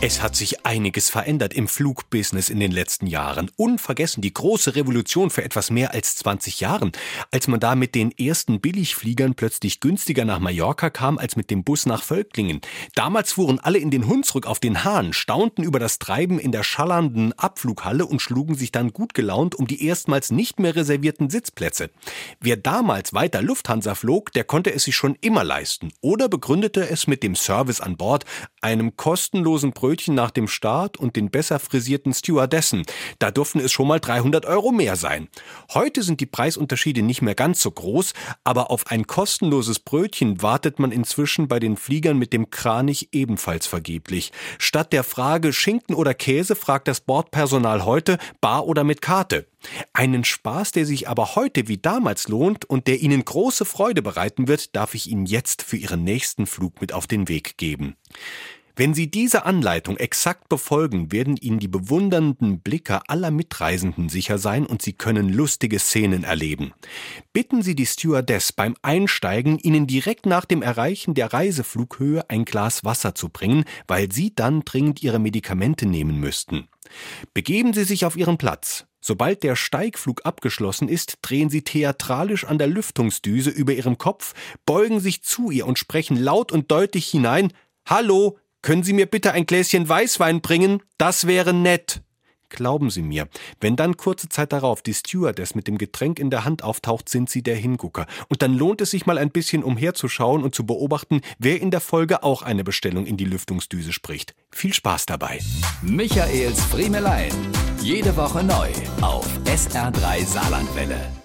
Es hat sich einiges verändert im Flugbusiness in den letzten Jahren. Unvergessen die große Revolution für etwas mehr als 20 Jahren, als man da mit den ersten Billigfliegern plötzlich günstiger nach Mallorca kam als mit dem Bus nach Völklingen. Damals fuhren alle in den Hunsrück auf den Hahn, staunten über das Treiben in der schallernden Abflughalle und schlugen sich dann gut gelaunt um die erstmals nicht mehr reservierten Sitzplätze. Wer damals weiter Lufthansa flog, der konnte es sich schon immer leisten oder begründete es mit dem Service an Bord, einem kostenlosen Projekt Brötchen nach dem Start und den besser frisierten Stewardessen. Da durften es schon mal 300 Euro mehr sein. Heute sind die Preisunterschiede nicht mehr ganz so groß, aber auf ein kostenloses Brötchen wartet man inzwischen bei den Fliegern mit dem Kranich ebenfalls vergeblich. Statt der Frage Schinken oder Käse fragt das Bordpersonal heute bar oder mit Karte. Einen Spaß, der sich aber heute wie damals lohnt und der Ihnen große Freude bereiten wird, darf ich Ihnen jetzt für Ihren nächsten Flug mit auf den Weg geben. Wenn Sie diese Anleitung exakt befolgen, werden Ihnen die bewundernden Blicke aller Mitreisenden sicher sein und Sie können lustige Szenen erleben. Bitten Sie die Stewardess beim Einsteigen, Ihnen direkt nach dem Erreichen der Reiseflughöhe ein Glas Wasser zu bringen, weil Sie dann dringend Ihre Medikamente nehmen müssten. Begeben Sie sich auf Ihren Platz. Sobald der Steigflug abgeschlossen ist, drehen Sie theatralisch an der Lüftungsdüse über Ihrem Kopf, beugen sich zu ihr und sprechen laut und deutlich hinein Hallo, können Sie mir bitte ein Gläschen Weißwein bringen? Das wäre nett. Glauben Sie mir, wenn dann kurze Zeit darauf die Stewardess mit dem Getränk in der Hand auftaucht, sind Sie der Hingucker. Und dann lohnt es sich mal ein bisschen umherzuschauen und zu beobachten, wer in der Folge auch eine Bestellung in die Lüftungsdüse spricht. Viel Spaß dabei. Michaels Friemelein. Jede Woche neu auf SR3 Saarlandwelle.